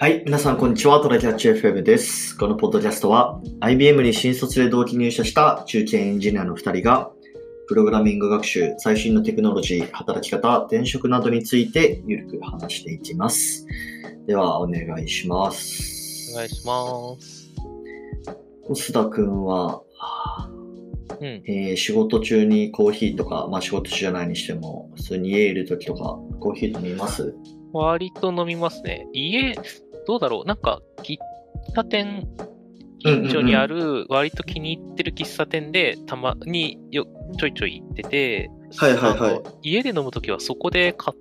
はい、皆さんこんにちは。トラキャッチ FM です。このポッドキャストは IBM に新卒で同期入社した中堅エンジニアの2人がプログラミング学習、最新のテクノロジー、働き方、転職などについてゆるく話していきます。では、お願いします。お願いします。須田くんは、うん。えー仕事中にコーヒーとか、まあ仕事中じゃないにしても、普通に家いる時とか、コーヒー飲みます？割と飲みますね。家、どうだろう。なんか、喫茶店、近所にある、割と気に入ってる喫茶店で、たまによ、ちょいちょい行ってて、はいはいはい。家で飲むときはそこでか、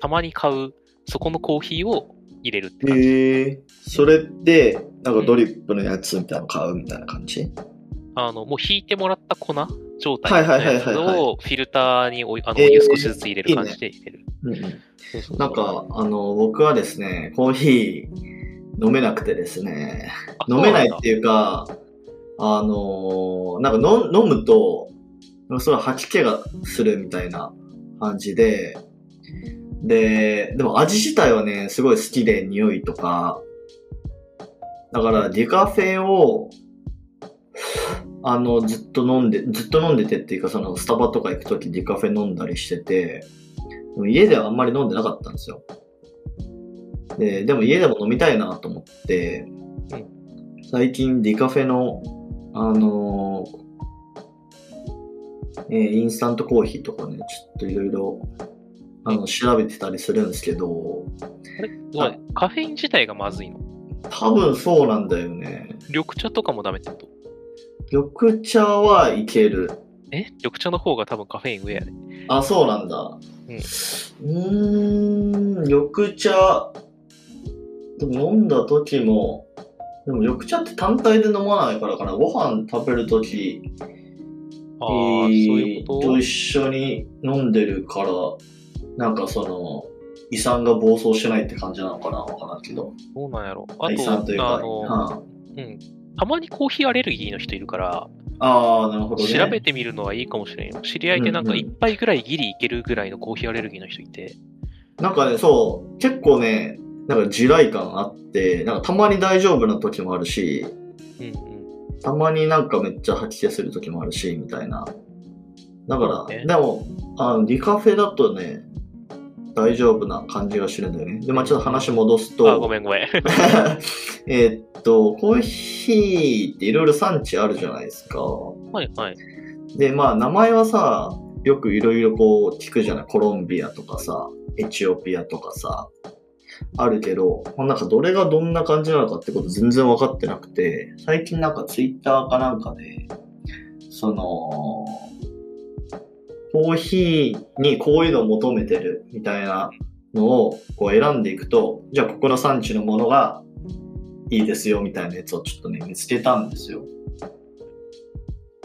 たまに買う、そこのコーヒーを入れるって感じ。へえ。それって、なんかドリップのやつみたいなの買うみたいな感じ？あの、もう引いてもらった粉状態のやつをフィルターにお湯少しずつ入れる感じで入れる。うんうん。そうそうそうなんか、あの、僕はですね、コーヒー飲めなくてですね、あ飲めないっていうか、あの、なんか飲飲むと、すごい吐き気がするみたいな感じで、で、でも味自体はね、すごい好きで匂いとか、だからディカフェを、あの、ずっと飲んで、ずっと飲んでてっていうか、そのスタバとか行くときディカフェ飲んだりしてて、でも家ではあんまり飲んでなかったんですよ。で、でも家でも飲みたいなと思って、最近ディカフェの、あのーえーインスタントコーヒーとかね、ちょっといろいろ、あの、調べてたりするんですけど、あれ？カフェイン自体がまずいの？多分そうなんだよね。緑茶とかもダメってこと？緑茶はいける。え？緑茶の方が多分カフェイン上やね。あ、そうなんだ。うんうーん、緑茶、でも飲んだ時も、でも緑茶って単体で飲まないからかな。ご飯食べる時ああ、そういうこと？と一緒に飲んでるから、なんかその、胃酸が暴走しないって感じなのかなわからんけど。どうなんやろあ胃酸というか、あの、はうん。たまにコーヒーアレルギーの人いるから、ああー、なるほどね。調べてみるのはいいかもしれんよ。知り合いでなんか一杯ぐらいギリいけるぐらいのコーヒーアレルギーの人いて。なんかね、そう、結構ね、なんか地雷感あって、なんかたまに大丈夫な時もあるし、うんうん。たまになんかめっちゃ吐き気する時もあるし、みたいな。だから、ねでも、あの、ディカフェだとね、大丈夫な感じがするんだよね。で、まあちょっと話戻すと、あ、ごめんごめん。えーっと、コーヒーっていろいろ産地あるじゃないですか。はいはい。で、まあ名前はさ、よくいろいろこう聞くじゃない？コロンビアとかさ、エチオピアとかさ、あるけど、まあなんかどれがどんな感じなのかってこと全然分かってなくて、最近なんかツイッターかなんかで、その、コーヒーにこういうのを求めてるみたいなのをこう選んでいくと、じゃあここの産地のものがいいですよみたいなやつをちょっとね、見つけたんですよ。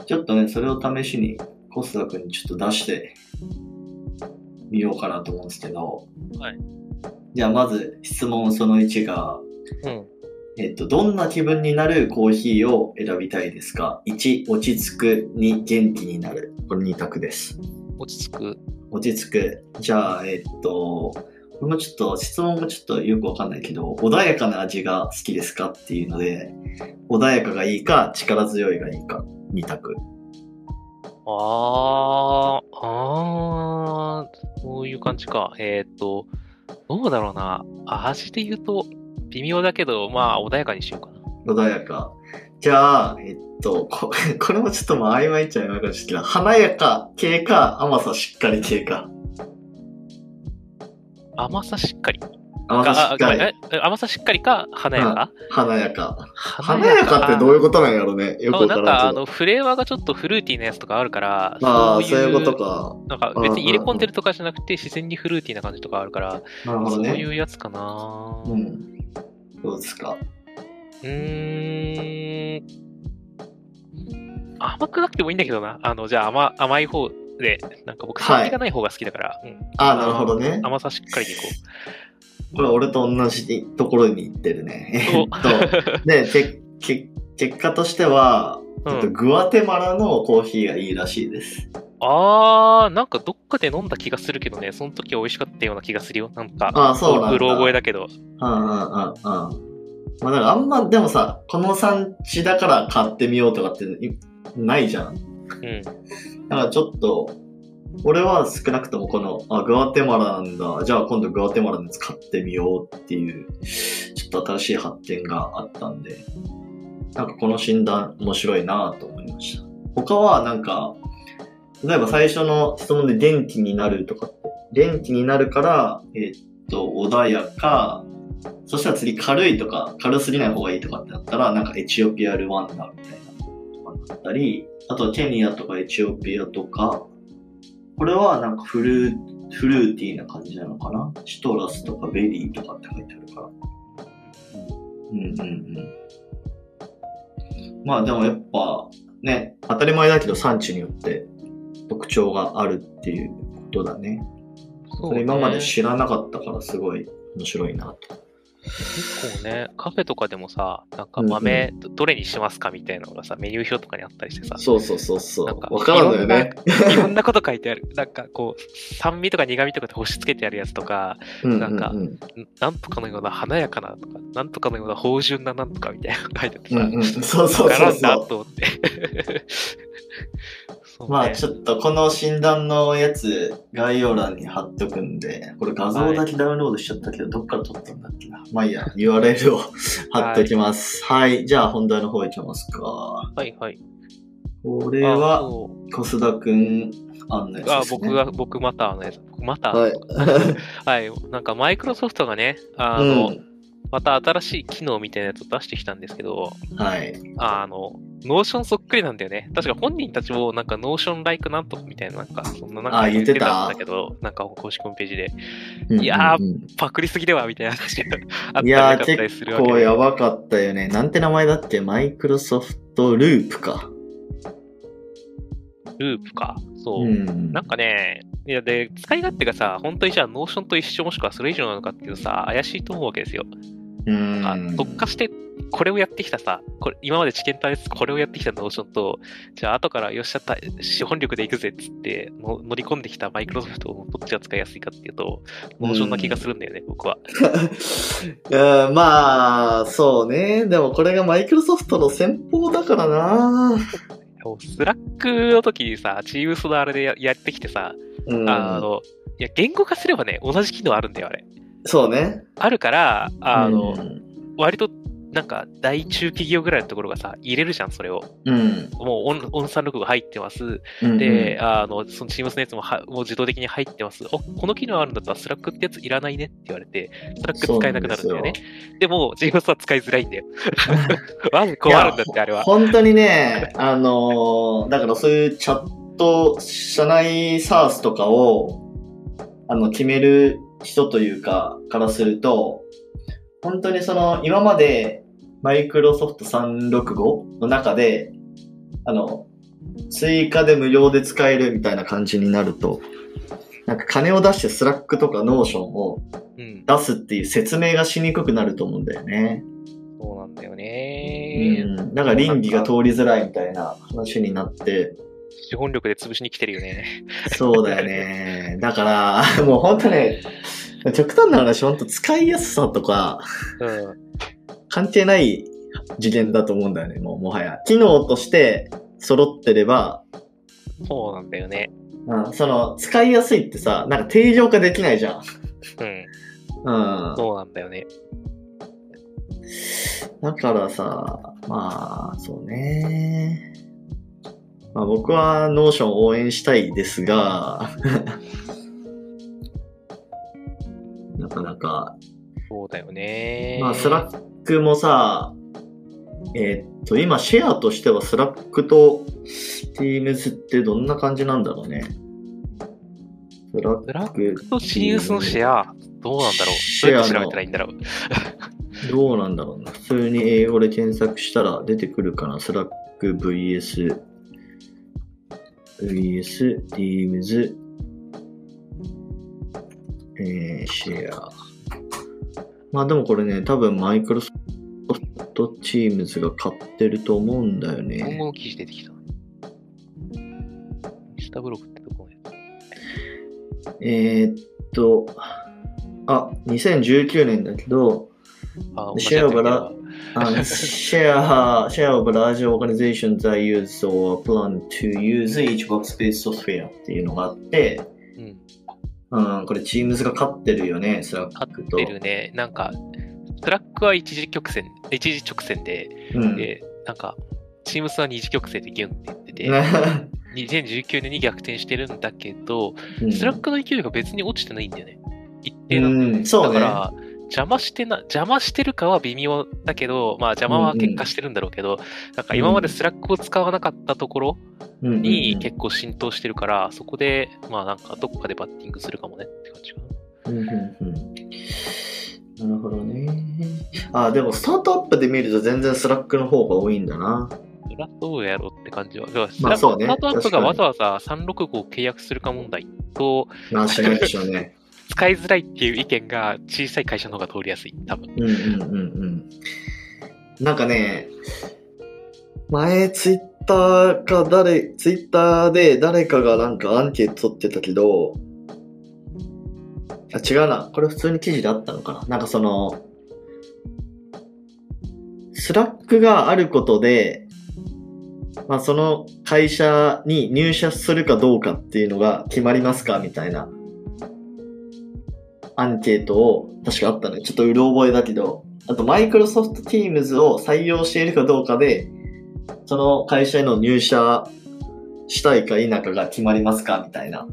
ちょっとね、それを試しにコスダ君にちょっと出してみようかなと思うんですけど、はい。じゃあまず質問その1が、うん。えっと、どんな気分になるコーヒーを選びたいですか ?1、落ち着く。2、元気になる。これ2択です。落ち着く。落ち着く。じゃあ、えっと、これもちょっと、質問もちょっとよくわかんないけど、穏やかな味が好きですかっていうので、穏やかがいいか、力強いがいいか、2択。あー、あー、そういう感じか。えーっと、どうだろうな。味で言うと、微妙だけど、まあ、穏やかにしようかな。穏やか。じゃあ、えっと、こ これもちょっとまあ曖昧っちゃ曖昧かもしれないけど、華やか系か、甘さしっかり系か。甘さしっかり。甘さしっかり。甘さしっかりか、華やか、華やか。華華やかってどういううことなんやろね。よくわかなんか、らんけど。あの、フレーバーがちょっとフルーティーなやつとかあるから、ああ、そういうこと。か。なんか別に入れ込んでるとかじゃなくて、自然にフルーティーな感じとかあるから、そうなるほどね。いうやつかな。う。ん。どうですか？うーん。甘くなくてもいいんだけどな。あの、じゃあ甘甘い方で、なんか僕、酸味がない方が好きだから、うんああ、なるほどね。甘さしっかりでいここれ俺と同じところに行ってるね。う。えっと、で、けけ結果としては、うんえっとグアテマラのコーヒーがいいらしいです。あー、なんかどっかで飲んだ気がするけどね、その時は美味しかったような気がするよ。なんか、ああ、そうなんだ。うろ覚えだけど。うんうんうんうん。まあだからあんま、でもさ、この産地だから買ってみようとかっていないじゃん。うん。だからちょっと、俺は少なくともこの、あ、グアテマラなんだ。じゃあ今度グアテマラのやつ買ってみようっていう、ちょっと新しい発見があったんで、なんかこの診断面白いなと思いました。他はなんか、例えば最初の質問で電気になるとかって、電気になるから、えっと、穏やか、そしたら次軽いとか、軽すぎない方がいいとかってなったら、なんかエチオピアルワンダみたいなとかだったり、あとはケニアとかエチオピアとか、これはなんかフルー、フルーティーな感じなのかな？シトラスとかベリーとかって書いてあるから。うんうんうん。まあでもやっぱね、当たり前だけど産地によって特徴があるっていうことだね。それ今まで知らなかったからすごい面白いなと。結構ね、カフェとかでもさ、なんか豆、どどれにしますかみたいなのがさ、メニュー表とかにあったりしてさ、そうそうそうそなんかう。わかるんだよね。いろんなこと書いてある。なんかこう、酸味とか苦味とかで星つけてあるやつとか、うんなんかうんんなんとかのような華やかなとか、なんとかのような芳醇ななんとかみたいなの書いてあってさ、うんうん、そうそうそうそう。なと思って。まあちょっとこの診断のやつ概要欄に貼っとくんで、これ画像だけダウンロードしちゃったけど、どっから撮ったんだっけな？まあいいや、URL を 貼っときます。はい、じゃあ本題の方行きますか。はいはい。これあは、小須田くん案のやつあです、ね。僕が、僕またのやつ。僕また、はい。はい。なんかマイクロソフトがね、あの、うんまた新しい機能みたいなやつを出してきたんですけど、はい。あの、ノーションそっくりなんだよね。確か本人たちもなんかノーションライクなんとかみたいな、なんかそんななんかあ言ってたんだけど、なんか公式ホームページで、うんいやーうんうんパクりすぎではみたいな話が あったいやー、りなかったり結するわけで。構やばかったよね。なんて名前だっけ？マイクロソフトループか。ループか。そう。うんなんかね、いやで、使い勝手がさ、本当にじゃあノーションと一緒もしくはそれ以上なのかっていうとさ、怪しいと思うわけですよ。うんあ特化して、これをやってきたさ、これ今まで知見対決これをやってきた Notion と、じゃあ後からよっしゃった、資本力でいくぜっつっての乗り込んできたマイクロソフトのどっちが使いやすいかっていうと、 Notion な気がするんだよね、僕は。うん、まあ、そうね。でもこれがマイクロソフトの戦法だからな。 Slack の時にさ、 Teams のあれでややってきてさ、うん、あの、いや、言語化すればね、同じ機能あるんだよ、あれ。そうね。あるから、あの、うん割と、なんか、大中企業ぐらいのところがさ、入れるじゃん、それを。うん。もうオン、オンサンログが入ってます。うんで、、あの、その Teams のやつもはもう自動的に入ってます。お、この機能あるんだったら Slack ってやついらないねって言われて、Slack 使えなくなるんだよね。でも、Teams は使いづらいんだよ。マジ困るんだって、あれは。本当にね、あのーだからそういうチャット、社内 SARS とかを、あの、決める人というか、からすると、本当にその、今まで、マイクロソフト365の中で、あの、追加で無料で使えるみたいな感じになると、なんか金を出してスラックとかノーションをうん。出すっていう説明がしにくくなると思うんだよね。そうなんだようね。ん。だから稟議が通りづらいみたいな話になって、資本力で潰しに来てるよね。そうだよね。だから、もう本当ね、極端な話、本当使いやすさとかうん。関係ない次元だと思うんだよね、もうもはや。機能として揃ってれば、そうなんだよね。うん、その、使いやすいってさ、なんか定常化できないじゃん。うん。うん。そうなんだよね。だからさ、まあ、そうね。まあ僕はノーションを応援したいですが、なかなか、そうだよね。まあスラックもさ、えーっと、今シェアとしてはスラックと Teams ってどんな感じなんだろうね。スラックと CS のシェア、どうなんだろうシェア調べたらいいんだろう どうなんだろうな。普通に英語で検索したら出てくるかな。スラック VS、VS、Teams、えー、シェア。まあでもこれね、多分マイクロソフトチームズが買ってると思うんだよ今後ね。の記事出てきた。スタタブログってどこえーっと、あ、2019年だけど、シェアバラ um, share, share of large organizations that use or plan to use each workspace software っていうのがあって、うん。うん、これ Teams が勝ってるよね、スラッ合クと。ってるね。なんか、スラックは一次曲線、一次直線で、うん。で、なんか、チームスは二次曲線でギュンって行ってて、ね2019年に逆転してるんだけど、うんスラックの勢いが別に落ちてないんだよね。一定なんだよね。うん、そうね。だから、邪魔してな、邪魔してるかは微妙だけど、まあ邪魔は結果してるんだろうけど、なんか今までスラックを使わなかったところうんうんうんに結構浸透してるから、そこで、まあなんかどっかでバッティングするかもねって感じかな。うんうんうんなるほどね。あ、でもスタートアップで見ると全然スラックの方が多いんだな。そりゃどうやろうって感じは。まあそうねスタートアップがわざわざ365を契約するか問題と、まあしないでしょうね。使いづらいっていう意見が小さい会社の方が通りやすい、多分。うんうんうんうん。なんかね、前ツイッターか誰、ツイッターで誰かがなんかアンケート取ってたけど、あ、違うな。これ普通に記事であったのかな。なんかその、スラックがあることで、まあその会社に入社するかどうかっていうのが決まりますかみたいなアンケートを確かあったのよ。ちょっとうる覚えだけど、あとマイクロソフト Teams を採用しているかどうかで、その会社への入社したいか否かが決まりますかみたいな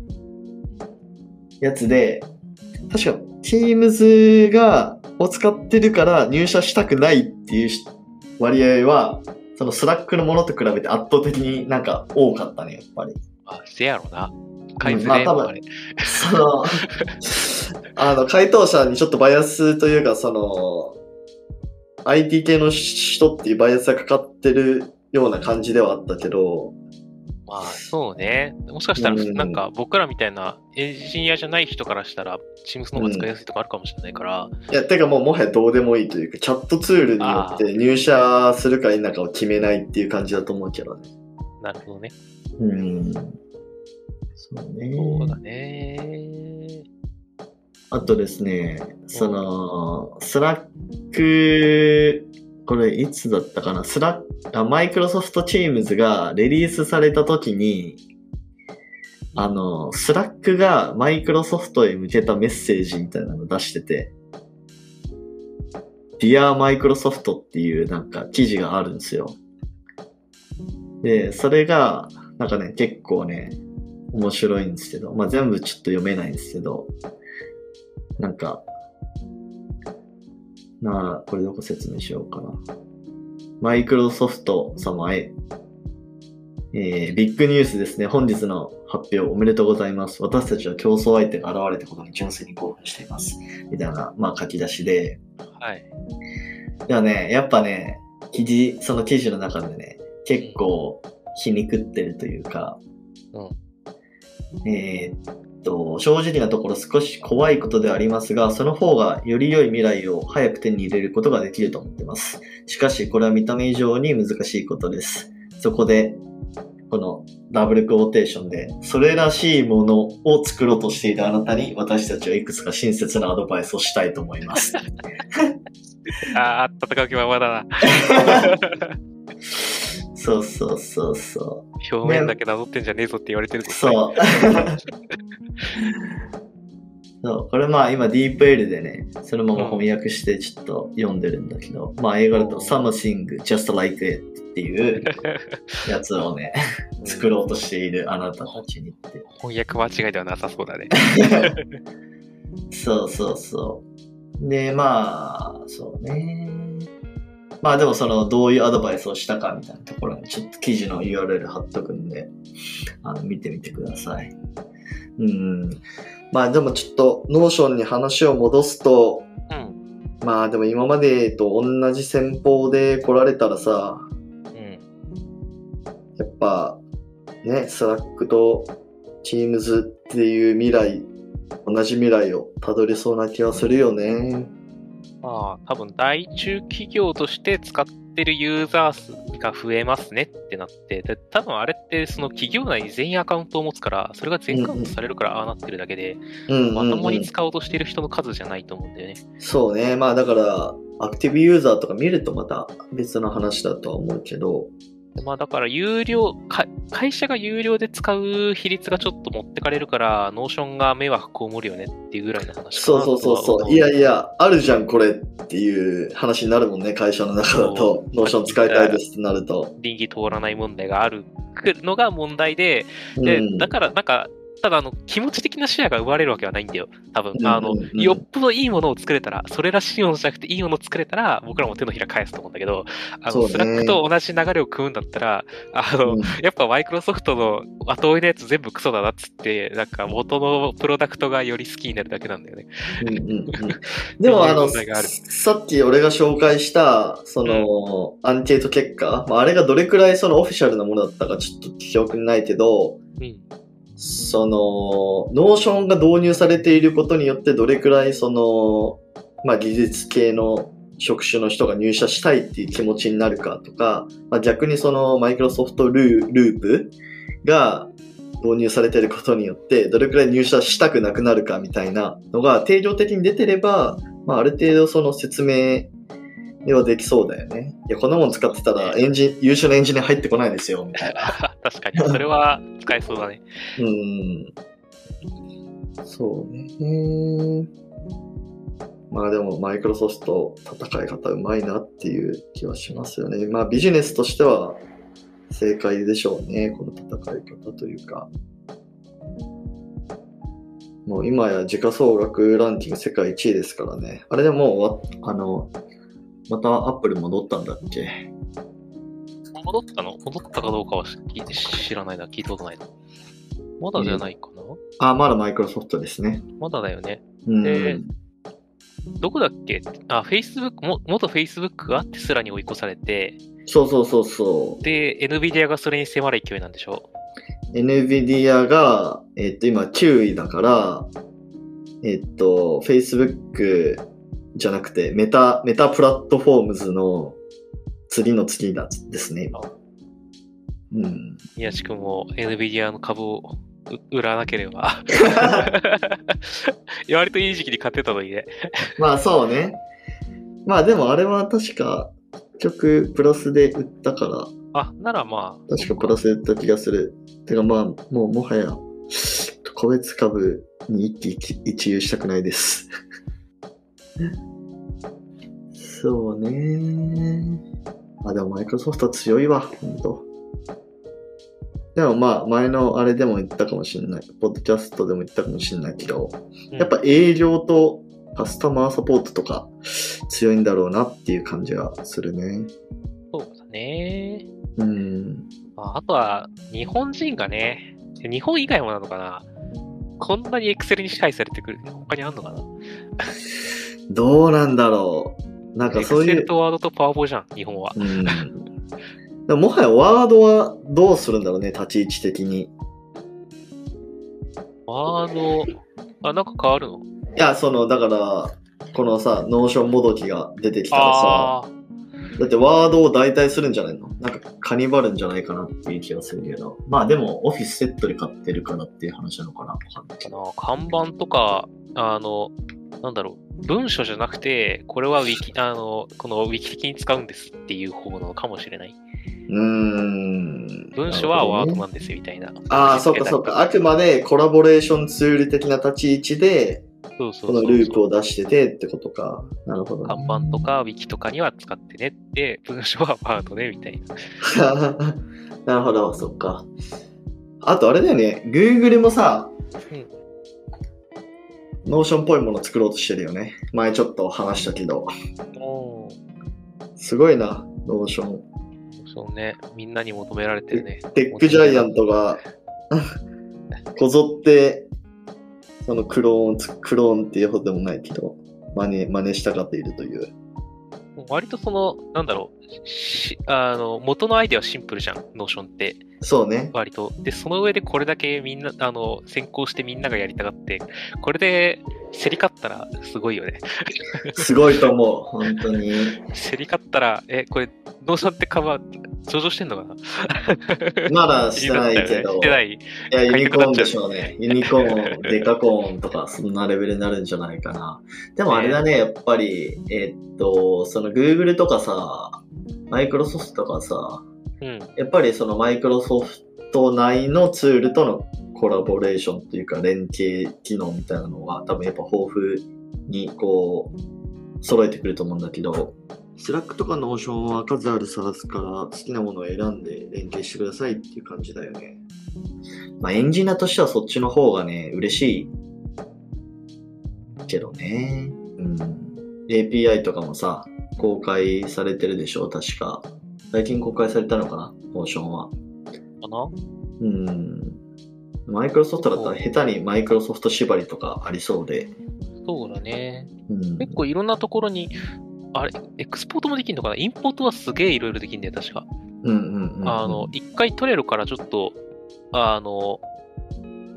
やつで、確か Teams が、を使ってるから入社したくないっていう割合は、そのスラックのものと比べて圧倒的になんか多かったね、やっぱり。あ、せやろな。買いづまあ多分れもあれ。その、あの、回答者にちょっとバイアスというか、その、IT 系の人っていうバイアスがかかってるような感じではあったけど、まあ、そうね。もしかしたら、うんなんか僕らみたいなエンジニアじゃない人からしたら、チームスの方が使いやすいとかあるかもしれないから、いや、てかもうもはやどうでもいいというか、チャットツールによって入社するか否かを決めないっていう感じだと思うけどね。なるほどね。うん。そうそうだね。ね。あとですね、その、スラック、これいつだったかな？スラック、あマイクロソフトチームズがリリースされた時に、あの、スラックがマイクロソフトへ向けたメッセージみたいなの出してて、Dear Microsoft っていうなんか記事があるんですよ。で、それが、なんかね、結構ね、面白いんですけど、まあ、全部ちょっと読めないんですけど、なんか、なあ、これどこ説明しようかな。マイクロソフト様へ、えー、ビッグニュースですね。本日の発表おめでとうございます。私たちは競争相手が現れたことに純粋に興奮しています。みたいな、まあ書き出しで。はい。ではね、やっぱね、記事、その記事の中でね、結構皮肉ってるというか、えーっと、正直なところ少し怖いことではありますが、その方がより良い未来を早く手に入れることができると思ってます。しかし、これは見た目以上に難しいことです。そこで、このダブルクォーテーションで、それらしいものを作ろうとしているあなたに、私たちはいくつか親切なアドバイスをしたいと思います。ああ、戦う気ままだな。そうそうそうそう。表面だけなぞってんじゃねえぞって言われてるぞ。そう。そう、これまあ今 DeepL でね、そのまま翻訳してちょっと読んでるんだけど、まあ英語だと Something Just Like It っていう やつをね、作ろうとしているあなたたちにって。翻訳間違いではなさそうだね。そうそうそう。で、まあ、そうね。まあでもその、どういうアドバイスをしたかみたいなところにちょっと記事の URL 貼っとくんで、あの、見てみてください。うん。まあでもちょっと、ノーションに話を戻すと、うん。まあでも今までと同じ戦法で来られたらさ、うん。やっぱ、ね、スラックと Teams っていう未来、同じ未来をたどりそうな気はするよね。まあ、多分大中企業として使ってるユーザー数が増えますねってなって、で多分あれってその企業内に全員アカウントを持つから、それが全カウントされるからああなってるだけで、うんうんうんまともに使おうとしてる人の数じゃないと思うんだよね。そうね。まあだから、アクティブユーザーとか見るとまた別の話だとは思うけど、まあだから有料か、会社が有料で使う比率がちょっと持ってかれるから、ノーションが迷惑被るよねっていうぐらいの話そうそうそうそう。いやいや、あるじゃん、これっていう話になるもんね、会社の中だそと。ノーション使いたいですってなると。稟議通らない問題があるのが問題で、で、うんだからなんか、ただあの気持ち的なシェアが生まれるわけはないんだよ。多分。うんあの、うんうんよっぽどいいものを作れたら、それらしいものじゃなくていいものを作れたら、僕らも手のひら返すと思うんだけど、あの、ねスラックと同じ流れを汲むんだったら、あの、うんやっぱマイクロソフトの後追いのやつ全部クソだなっつって、なんか元のプロダクトがより好きになるだけなんだよね。うんうんうん でもあの、さっき俺が紹介した、その、アンケート結果、まあ、あれがどれくらいそのオフィシャルなものだったかちょっと記憶にないけど、うん。その、ノーションが導入されていることによってどれくらいその、まあ、技術系の職種の人が入社したいっていう気持ちになるかとか、まあ、逆にそのマイクロソフトルーループが導入されていることによってどれくらい入社したくなくなるかみたいなのが定量的に出てれば、まあ、ある程度その説明はできそうだよね。いや、こんなもん使ってたらエンジン、優秀なエンジニア入ってこないですよ、みたいな。確かに、それは使えそうだね。うん。そうね。まあでも、マイクロソフト戦い方うまいなっていう気はしますよね。まあビジネスとしては正解でしょうね。この戦い方というか。もう今や時価総額ランキング世界1位ですからね。あれでもうあの、またアップル戻ったんだっけ？戻ったの戻ったかどうかは聞いて知らないな。聞いたことないな。まだじゃないかな、あ、まだマイクロソフトですね。まだだよね。うん。でどこだっけ？あ、Facebook、も元 Facebook がテスラに追い越されて、そうそうそうそう。で、NVIDIA がそれに迫る勢いなんでしょ？NVIDIA が、えっと、今9位だから、えっと、Facebook じゃなくて、メタ、メタプラットフォームズの次の次だですね、今。うん。宮地君も NVIDIA の株をう売らなければ。いや割といい時期に買ってたのにね。まあそうね。まあでもあれは確か、結局プラスで売ったから、あ、ならまあ。確かプラスで売った気がする。てかまあ、もうもはや、個別株に一喜一憂したくないです。そうね。あ、でもマイクロソフト強いわ、ほんと。でもまあ、前のあれでも言ったかもしれない。ポッドキャストでも言ったかもしれないけど、うんやっぱ営業とカスタマーサポートとか強いんだろうなっていう感じがするね。そうだね。うん。ああとは、日本人がね、日本以外もなのかなこんなにエクセルに支配されてくる。他にあんのかなどうなんだろう。なんかエそういう。クセルとワードとパワポじゃん、日本は。うん。でももはやワードはどうするんだろうね、立ち位置的に。いワード、あ、なんか変わるの？や、その、だから、このさ、ノーションもどきが出てきたらさ、だってワードを代替するんじゃないの？なんかカニバるんじゃないかなっていう気がするけど。まあでも、オフィスセットで買ってるからっていう話なのかな。看板とか、あの、なんだろう、文書じゃなくて、これはウィキ、あの、このウィキ的に使うんですっていう方なのかもしれない。うーん。文書はワードなんですみたいな。ああ、そうかそうか。あくまでコラボレーションツール的な立ち位置で、そうそうこのループを出しててってことか。なるほど、ね。看板とかウィキとかには使ってねって、文書はワードねみたいな。なるほど、そっか。あとあれだよね、Google もさ、うん Notionっぽいもの作ろうとしてるよね。前ちょっと話したけど。おすごいな、 Notion。そうね。みんなに求められてるね。テックジャイアントが、こぞって、そのクローンクローンっていうほどでもないけど、真似、真似したがっているという。割とその、なんだろう、しあの、元のアイデアはシンプルじゃん、 Notionって。そうね。割と。で、その上でこれだけみんな、あの、先行してみんながやりたがって、これで、競り勝ったらすごいよね。すごいと思う、本当に。競り勝ったら、え、これ、 Notionって株は上場してんのかな？まだしてないけど。してない。いや、ユニコーンでしょうね。ユニコーン、デカコーンとか、そんなレベルになるんじゃないかな。でもあれだね、やっぱり、えっと、その Google とかさ、マイクロソフトとかさ、うん。やっぱりそのマイクロソフト内のツールとのコラボレーションというか連携機能みたいなのは多分やっぱ豊富にこう揃えてくると思うんだけど、 Slackとか Notionは数ある SaaS から好きなものを選んで連携してくださいっていう感じだよね。まあエンジニアとしてはそっちの方がね、嬉しいけどね。うん。API とかもさ、公開されてるでしょ確か。最近公開されたのかな Notionは。かな？うん。マイクロソフトだったら下手にマイクロソフト縛りとかありそうで。そうだね。うん。結構いろんなところに、あれ、エクスポートもできるのかな？インポートはすげえいろいろできるんだよ、確か。うんうんうん。あの、一回 Trello からちょっと、あの、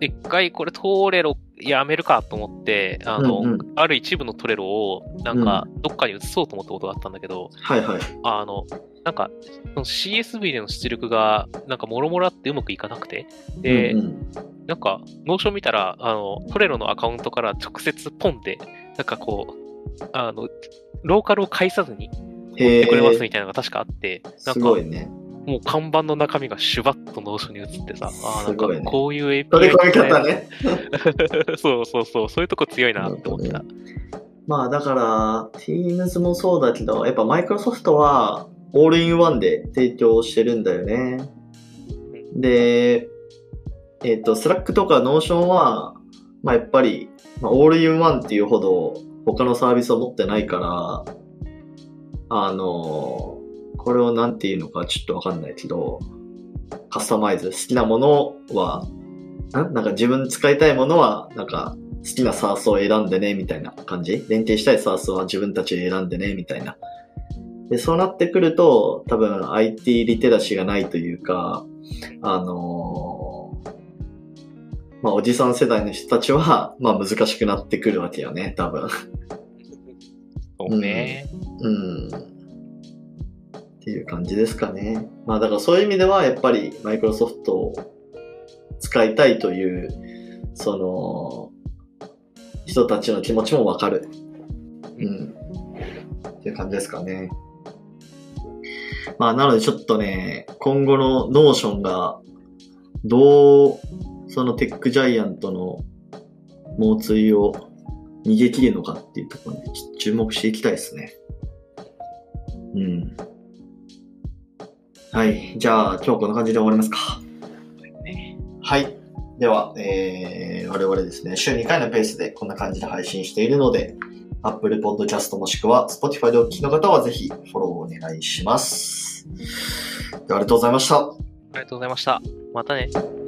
一回これ Trelloやめるかと思って、あの、うんうんある一部の Trello を、なんか、どっかに移そうと思ったことがあったんだけど、はいはい。あの、なんか、CSV での出力が、なんか、もろもろあってうまくいかなくて、で、うんうんなんか、 Notion 見たら、あの、 Trelloのアカウントから直接ポンって、なんかこう、あの、ローカルを介さずにへやってくれますえ。みたいなのが確かあって、なんかすご、いね。もうカンバンの中身がシュバッと Notion に移ってさ、ああ、なんかこういう API 取り込み方ね。そうそうそう、そういうとこ強いなって思ってた。まあだから、Teams もそうだけど、やっぱマイクロソフトはオールインワンで提供してるんだよね。で、えっ、と、Slack とか Notion は、まあやっぱり、まあ、オールインワンっていうほど他のサービスを持ってないから、あの、これをなんていうのかちょっとわかんないけど、カスタマイズ、好きなものは、ん？なんか自分使いたいものは、なんか好きな SARS を選んでね、みたいな感じ？連携したい SARS は自分たちで選んでね、みたいな。で、そうなってくると、多分 IT リテラシーがないというか、あのーまあ、おじさん世代の人たちは、まあ、難しくなってくるわけよね、多分。そうね。うん。っていう感じですかね。まあ、だからそういう意味では、やっぱりマイクロソフトを使いたいという、その、人たちの気持ちもわかる。うん。っていう感じですかね。まあ、なのでちょっとね、今後の Notion が、どう、そのテックジャイアントの猛追を逃げ切るのかっていうところに注目していきたいですね。うん。はい。じゃあ、今日こんな感じで終わりますか。ねはい。では、えー、我々ですね、週2回のペースでこんな感じで配信しているので、Apple Podcast もしくは Spotify でお聞きの方はぜひフォローお願いします。ありがとうございました。ありがとうございました。またね。